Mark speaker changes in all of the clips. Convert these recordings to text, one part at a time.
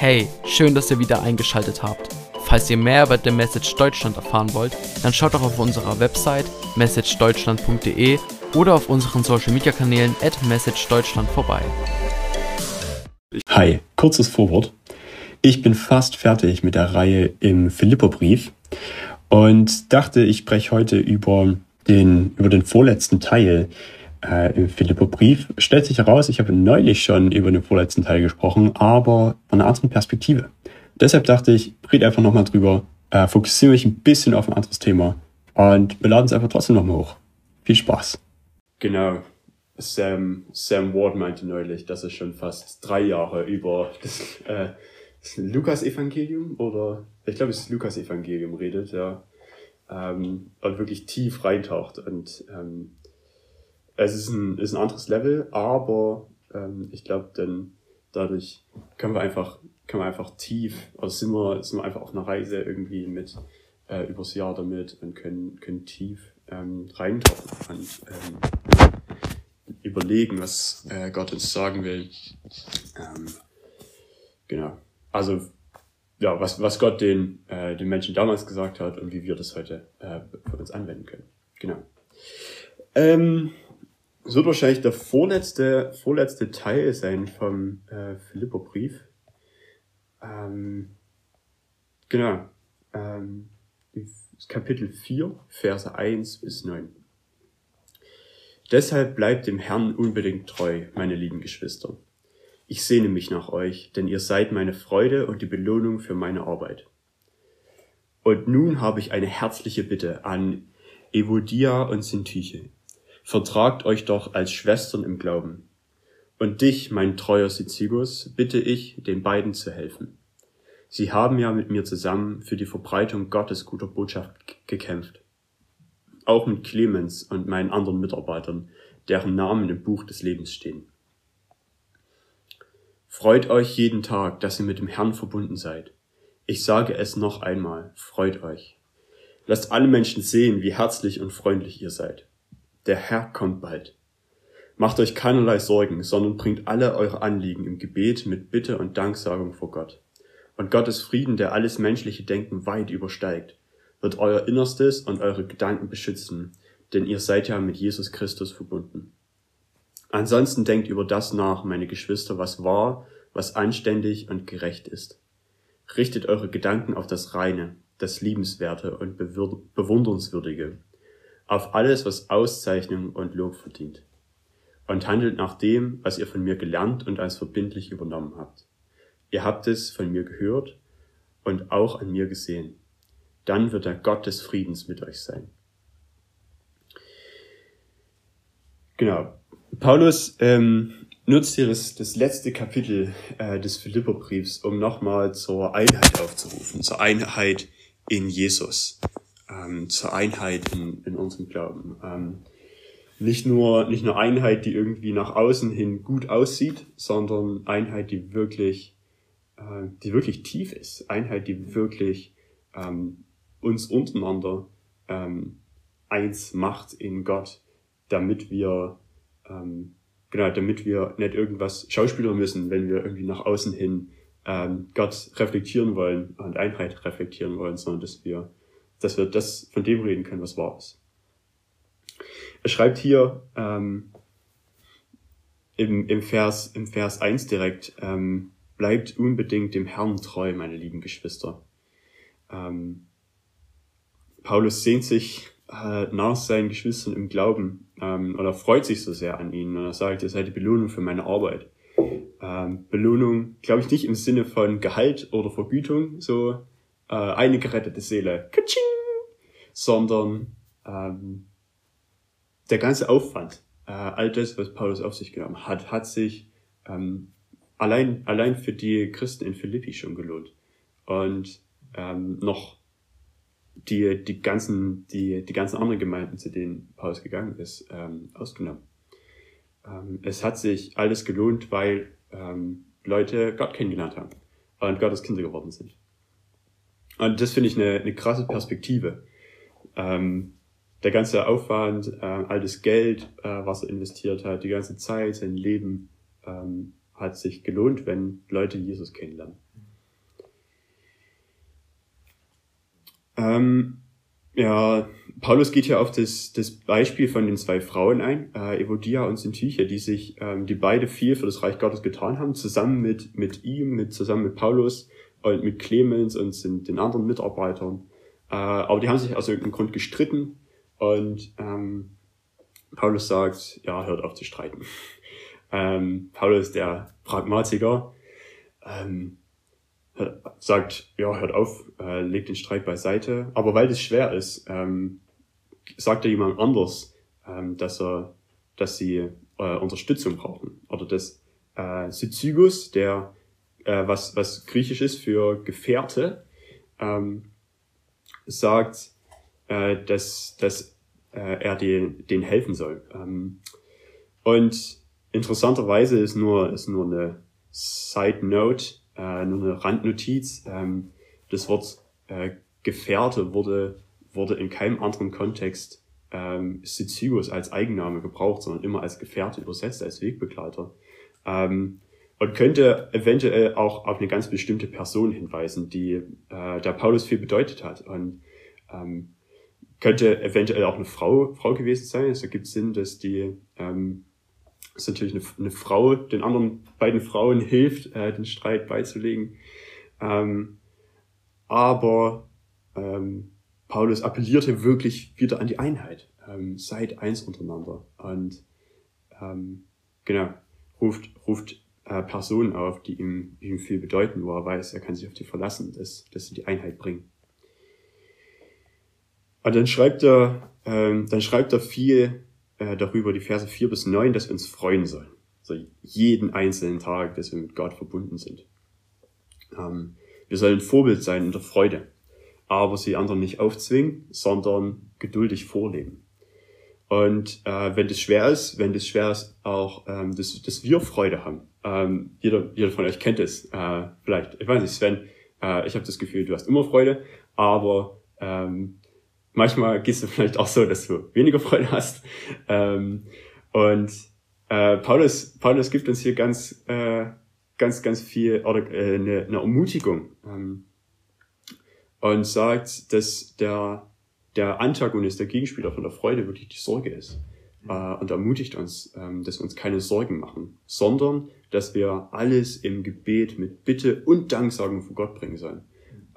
Speaker 1: Hey, schön, dass ihr wieder eingeschaltet habt. Falls ihr mehr über The Message Deutschland erfahren wollt, dann schaut doch auf unserer Website messagedeutschland.de oder auf unseren Social Media Kanälen at messagedeutschland vorbei.
Speaker 2: Hi, kurzes Vorwort. Ich bin fast fertig mit der Reihe im Philipperbrief und dachte, ich spreche heute über den, über den vorletzten Teil äh, im Philipperbrief. Stellt sich heraus, ich habe neulich schon über den vorletzten Teil gesprochen, aber von einer anderen Perspektive. Deshalb dachte ich, red einfach nochmal drüber, äh, fokussiere mich ein bisschen auf ein anderes Thema und wir laden es einfach trotzdem nochmal hoch. Viel Spaß. Genau. Sam, Sam Ward meinte neulich, dass er schon fast drei Jahre über das, äh, das Lukas-Evangelium oder ich glaube, es ist Lukas-Evangelium redet, ja. Ähm, und wirklich tief reintaucht. Und ähm, es ist ein, ist ein anderes Level, aber ähm, ich glaube, dann dadurch können wir einfach, können wir einfach tief, also sind wir, sind wir einfach auf einer Reise irgendwie mit äh, übers Jahr damit und können, können tief ähm, reintauchen und ähm, überlegen, was äh, Gott uns sagen will. Ähm, genau. Also ja, was, was Gott den, äh, den Menschen damals gesagt hat und wie wir das heute äh, für uns anwenden können. Genau. Ähm, es wird wahrscheinlich der vorletzte, vorletzte Teil sein vom äh, Philipperbrief. Ähm, genau. Ähm, Kapitel 4, Verse 1 bis 9. Deshalb bleibt dem Herrn unbedingt treu, meine lieben Geschwister. Ich sehne mich nach euch, denn ihr seid meine Freude und die Belohnung für meine Arbeit. Und nun habe ich eine herzliche Bitte an Evodia und Sintyche vertragt euch doch als Schwestern im Glauben. Und dich, mein treuer Sizigus, bitte ich, den beiden zu helfen. Sie haben ja mit mir zusammen für die Verbreitung Gottes guter Botschaft gekämpft. Auch mit Clemens und meinen anderen Mitarbeitern, deren Namen im Buch des Lebens stehen. Freut euch jeden Tag, dass ihr mit dem Herrn verbunden seid. Ich sage es noch einmal, freut euch. Lasst alle Menschen sehen, wie herzlich und freundlich ihr seid. Der Herr kommt bald. Macht euch keinerlei Sorgen, sondern bringt alle eure Anliegen im Gebet mit Bitte und Danksagung vor Gott. Und Gottes Frieden, der alles menschliche Denken weit übersteigt, wird euer Innerstes und eure Gedanken beschützen, denn ihr seid ja mit Jesus Christus verbunden. Ansonsten denkt über das nach, meine Geschwister, was wahr, was anständig und gerecht ist. Richtet eure Gedanken auf das Reine, das Liebenswerte und Bewundernswürdige auf alles, was Auszeichnung und Lob verdient. Und handelt nach dem, was ihr von mir gelernt und als verbindlich übernommen habt. Ihr habt es von mir gehört und auch an mir gesehen. Dann wird der Gott des Friedens mit euch sein. Genau. Paulus ähm, nutzt hier das, das letzte Kapitel äh, des Philipperbriefs, um nochmal zur Einheit aufzurufen, zur Einheit in Jesus ähm, zur Einheit in, in unserem Glauben. Ähm, nicht nur, nicht nur Einheit, die irgendwie nach außen hin gut aussieht, sondern Einheit, die wirklich, äh, die wirklich tief ist. Einheit, die wirklich ähm, uns untereinander ähm, eins macht in Gott, damit wir, ähm, genau, damit wir nicht irgendwas schauspielern müssen, wenn wir irgendwie nach außen hin ähm, Gott reflektieren wollen und Einheit reflektieren wollen, sondern dass wir dass wir das von dem reden können, was wahr ist. Er schreibt hier ähm, im, im, Vers, im Vers 1 direkt, ähm, bleibt unbedingt dem Herrn treu, meine lieben Geschwister. Ähm, Paulus sehnt sich äh, nach seinen Geschwistern im Glauben ähm, oder freut sich so sehr an ihnen und er sagt, ihr seid die Belohnung für meine Arbeit. Ähm, Belohnung, glaube ich, nicht im Sinne von Gehalt oder Vergütung, so äh, eine gerettete Seele, Katsching! Sondern ähm, der ganze Aufwand, äh, all das, was Paulus auf sich genommen hat, hat sich ähm, allein, allein für die Christen in Philippi schon gelohnt. Und ähm, noch die, die, ganzen, die, die ganzen anderen Gemeinden, zu denen Paulus gegangen ist, ähm, ausgenommen. Ähm, es hat sich alles gelohnt, weil ähm, Leute Gott kennengelernt haben und Gottes Kinder geworden sind. Und das finde ich eine, eine krasse Perspektive ähm, der ganze Aufwand, äh, all das Geld, äh, was er investiert hat, die ganze Zeit, sein Leben, ähm, hat sich gelohnt, wenn Leute Jesus kennenlernen. Ähm, ja, Paulus geht hier auf das, das Beispiel von den zwei Frauen ein, äh, Evodia und Syntyche, die sich, ähm, die beide viel für das Reich Gottes getan haben, zusammen mit, mit ihm, mit, zusammen mit Paulus und mit Clemens und den anderen Mitarbeitern. Äh, aber die haben sich aus irgendeinem Grund gestritten und ähm, Paulus sagt, ja, hört auf zu streiten. ähm, Paulus, der Pragmatiker, ähm, sagt, ja, hört auf, äh, legt den Streit beiseite. Aber weil das schwer ist, ähm, sagt er jemand anders, ähm, dass er, dass sie äh, Unterstützung brauchen. Oder dass äh, Syzygus, der äh, was, was griechisch ist für Gefährte, ähm, sagt, äh, dass, dass äh, er den, den helfen soll. Ähm, und interessanterweise ist nur, ist nur eine Side Note, äh, nur eine Randnotiz. Ähm, das Wort äh, Gefährte wurde, wurde in keinem anderen Kontext ähm, Sizigus als Eigenname gebraucht, sondern immer als Gefährte übersetzt, als Wegbegleiter. Ähm, und könnte eventuell auch auf eine ganz bestimmte Person hinweisen, die äh, der Paulus viel bedeutet hat. Und ähm, könnte eventuell auch eine Frau, Frau gewesen sein. Es ergibt Sinn, dass die ähm, dass natürlich eine, eine Frau den anderen beiden Frauen hilft, äh, den Streit beizulegen. Ähm, aber ähm, Paulus appellierte wirklich wieder an die Einheit. Ähm, seid eins untereinander. Und ähm, genau, ruft, ruft äh, Personen auf, die ihm, ihm viel bedeuten, wo er weiß, er kann sich auf die verlassen, dass, dass sie die Einheit bringen. Und dann schreibt er, ähm, dann schreibt er viel äh, darüber, die Verse 4 bis 9, dass wir uns freuen sollen. Also jeden einzelnen Tag, dass wir mit Gott verbunden sind. Ähm, wir sollen Vorbild sein in der Freude, aber sie anderen nicht aufzwingen, sondern geduldig vorleben. Und äh, wenn das schwer ist, wenn das schwer ist, auch, ähm, dass, dass wir Freude haben. Ähm, jeder, jeder von euch kennt es äh, vielleicht. Ich weiß nicht, Sven, äh, ich habe das Gefühl, du hast immer Freude, aber ähm, manchmal gehst du vielleicht auch so, dass du weniger Freude hast. Ähm, und äh, Paulus, Paulus gibt uns hier ganz, äh, ganz, ganz viel oder äh, eine, eine Ermutigung ähm, und sagt, dass der der Antagonist, der Gegenspieler von der Freude wirklich die Sorge ist. Äh, und ermutigt uns, ähm, dass wir uns keine Sorgen machen, sondern dass wir alles im Gebet mit Bitte und Danksagung vor Gott bringen sollen.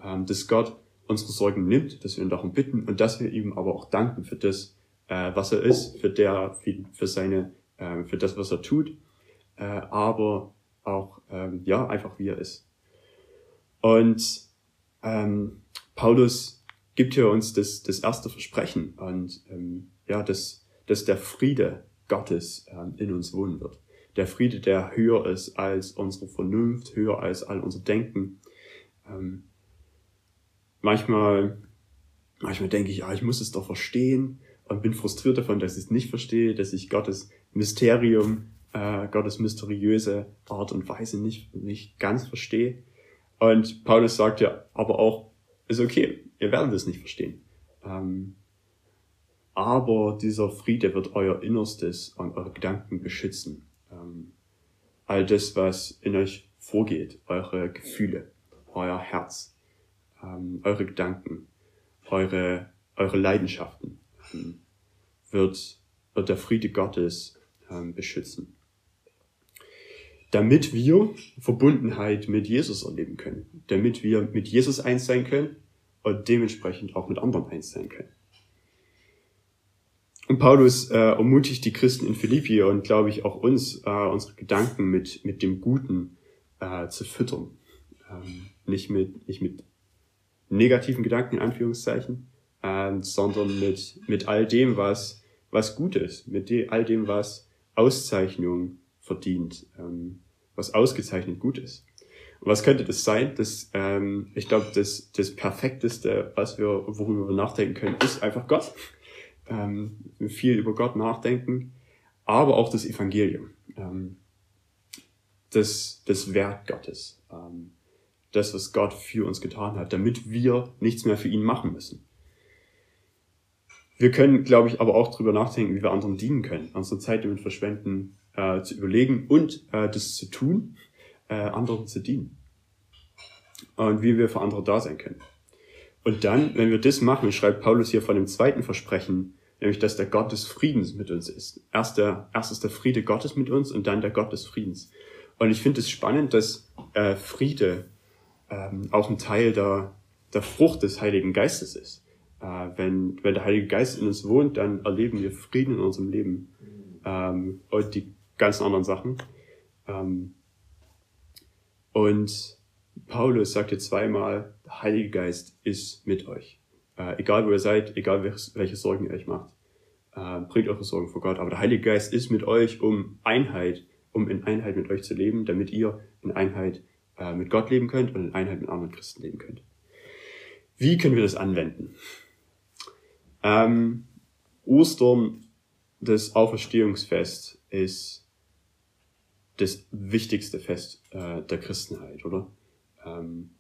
Speaker 2: Ähm, dass Gott unsere Sorgen nimmt, dass wir ihn darum bitten und dass wir ihm aber auch danken für das, äh, was er ist, für der, für seine, äh, für das, was er tut, äh, aber auch ähm, ja einfach wie er ist. Und ähm, Paulus gibt hier uns das, das erste Versprechen und ähm, ja, dass, dass der Friede Gottes ähm, in uns wohnen wird. Der Friede, der höher ist als unsere Vernunft, höher als all unser Denken. Ähm, manchmal, manchmal denke ich, ah, ich muss es doch verstehen und bin frustriert davon, dass ich es nicht verstehe, dass ich Gottes Mysterium, äh, Gottes mysteriöse Art und Weise nicht, nicht ganz verstehe. Und Paulus sagt ja aber auch, ist okay, ihr werdet es nicht verstehen. Ähm, aber dieser Friede wird euer Innerstes und eure Gedanken beschützen. Ähm, all das, was in euch vorgeht, eure Gefühle, euer Herz, ähm, eure Gedanken, eure, eure Leidenschaften, ähm, wird, wird der Friede Gottes ähm, beschützen. Damit wir Verbundenheit mit Jesus erleben können, damit wir mit Jesus eins sein können und dementsprechend auch mit anderen eins sein können. Und Paulus äh, ermutigt die Christen in Philippi und glaube ich auch uns, äh, unsere Gedanken mit, mit dem Guten äh, zu füttern. Ähm, nicht, mit, nicht mit negativen Gedanken in Anführungszeichen, äh, sondern mit, mit all dem, was, was gut ist, mit de, all dem, was Auszeichnung verdient, ähm, was ausgezeichnet gut ist. Und was könnte das sein? Das, ähm, ich glaube, das, das Perfekteste, was wir, worüber wir nachdenken können, ist einfach Gott. Ähm, viel über Gott nachdenken, aber auch das Evangelium. Ähm, das, das Werk Gottes. Ähm, das, was Gott für uns getan hat, damit wir nichts mehr für ihn machen müssen. Wir können, glaube ich, aber auch drüber nachdenken, wie wir anderen dienen können, unsere Zeit damit verschwenden, äh, zu überlegen und äh, das zu tun, äh, anderen zu dienen. Und wie wir für andere da sein können. Und dann, wenn wir das machen, schreibt Paulus hier von dem zweiten Versprechen, nämlich dass der Gott des Friedens mit uns ist. Erst, der, erst ist der Friede Gottes mit uns und dann der Gott des Friedens. Und ich finde es spannend, dass äh, Friede ähm, auch ein Teil der, der Frucht des Heiligen Geistes ist. Äh, wenn, wenn der Heilige Geist in uns wohnt, dann erleben wir Frieden in unserem Leben ähm, und die ganzen anderen Sachen. Ähm, und Paulus sagt sagte zweimal, der Heilige Geist ist mit euch. Äh, egal wo ihr seid, egal welche Sorgen ihr euch macht, äh, bringt eure Sorgen vor Gott. Aber der Heilige Geist ist mit euch, um Einheit, um in Einheit mit euch zu leben, damit ihr in Einheit äh, mit Gott leben könnt und in Einheit mit anderen Christen leben könnt. Wie können wir das anwenden? Ähm, Ostern, das Auferstehungsfest, ist das wichtigste Fest äh, der Christenheit, oder? Ähm,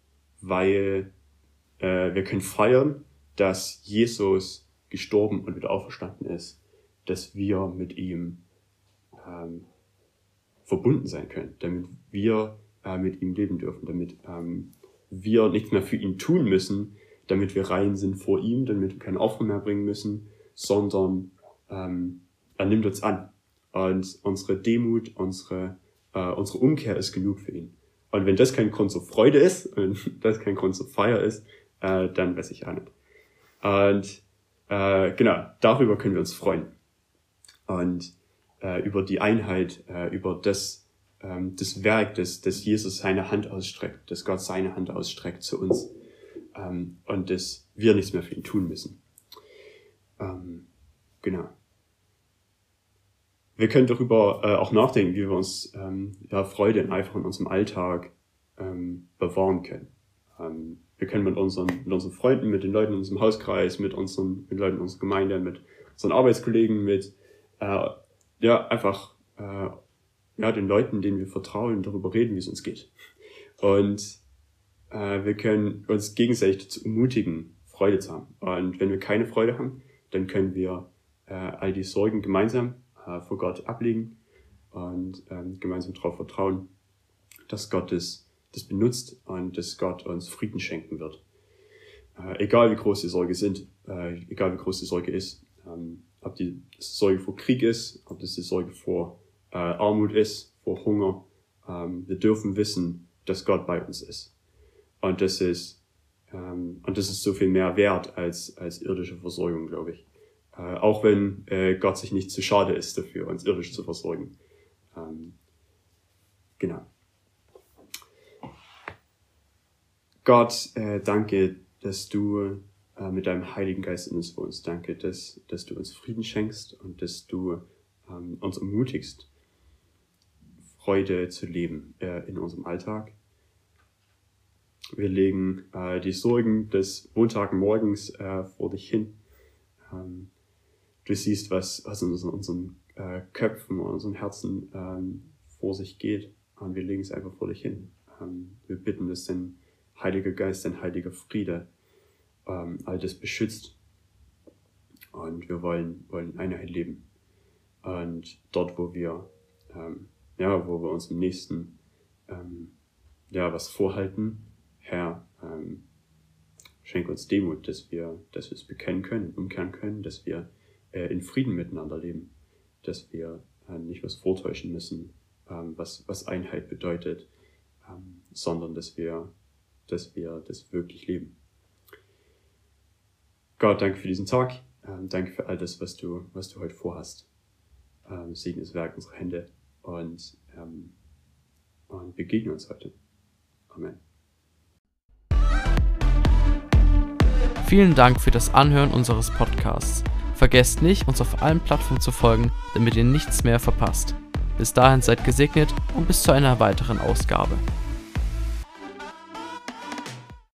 Speaker 2: weil äh, wir können feiern, dass Jesus gestorben und wieder auferstanden ist, dass wir mit ihm ähm, verbunden sein können, damit wir äh, mit ihm leben dürfen, damit ähm, wir nichts mehr für ihn tun müssen, damit wir rein sind vor ihm, damit wir kein Opfer mehr bringen müssen, sondern ähm, er nimmt uns an. Und unsere Demut, unsere, äh, unsere Umkehr ist genug für ihn. Und wenn das kein Grund zur Freude ist und das kein Grund zur Feier ist, äh, dann weiß ich auch nicht. Und äh, genau, darüber können wir uns freuen. Und äh, über die Einheit, äh, über das, ähm, das Werk, das, das Jesus seine Hand ausstreckt, dass Gott seine Hand ausstreckt zu uns ähm, und dass wir nichts mehr für ihn tun müssen. Ähm, genau. Wir können darüber äh, auch nachdenken, wie wir uns ähm, ja, Freude einfach in unserem Alltag ähm, bewahren können. Ähm, wir können mit unseren, mit unseren Freunden, mit den Leuten in unserem Hauskreis, mit unseren mit Leuten in unserer Gemeinde, mit unseren Arbeitskollegen, mit äh, ja einfach äh, ja den Leuten, denen wir vertrauen, darüber reden, wie es uns geht. Und äh, wir können uns gegenseitig dazu ermutigen, Freude zu haben. Und wenn wir keine Freude haben, dann können wir äh, all die Sorgen gemeinsam äh, vor Gott ablegen und ähm, gemeinsam darauf vertrauen, dass Gott das, das benutzt und dass Gott uns Frieden schenken wird. Äh, egal wie groß die Sorge sind, äh, egal wie groß die Sorge ist, ähm, ob die Sorge vor Krieg ist, ob das die Sorge vor äh, Armut ist, vor Hunger, ähm, wir dürfen wissen, dass Gott bei uns ist. Und das ist, ähm, und das ist so viel mehr wert als, als irdische Versorgung, glaube ich. Äh, auch wenn äh, Gott sich nicht zu schade ist dafür, uns irdisch zu versorgen. Ähm, genau. Gott, äh, danke, dass du äh, mit deinem Heiligen Geist in uns wohnst. Danke, dass, dass du uns Frieden schenkst und dass du ähm, uns ermutigst, Freude zu leben äh, in unserem Alltag. Wir legen äh, die Sorgen des Montagmorgens äh, vor dich hin. Ähm, du siehst, was, was in unseren, äh, Köpfen und unseren Herzen ähm, vor sich geht. Und wir legen es einfach vor dich hin. Ähm, wir bitten, dass dein Heiliger Geist, dein heiliger Friede ähm, all das beschützt. Und wir wollen, wollen Einheit leben. Und dort, wo wir, ähm, ja, wo wir uns im nächsten, ähm, ja, was vorhalten, Herr, ähm, schenk uns Demut, dass wir, dass wir es bekennen können, umkehren können, dass wir äh, in Frieden miteinander leben, dass wir äh, nicht was vortäuschen müssen, ähm, was, was Einheit bedeutet, ähm, sondern dass wir, dass wir das wirklich leben. Gott, danke für diesen Tag, ähm, danke für all das, was du, was du heute vorhast. Ähm, segne das Werk unserer Hände und, ähm, und begegne uns heute. Amen.
Speaker 1: Vielen Dank für das Anhören unseres Podcasts. Vergesst nicht, uns auf allen Plattformen zu folgen, damit ihr nichts mehr verpasst. Bis dahin seid gesegnet und bis zu einer weiteren Ausgabe.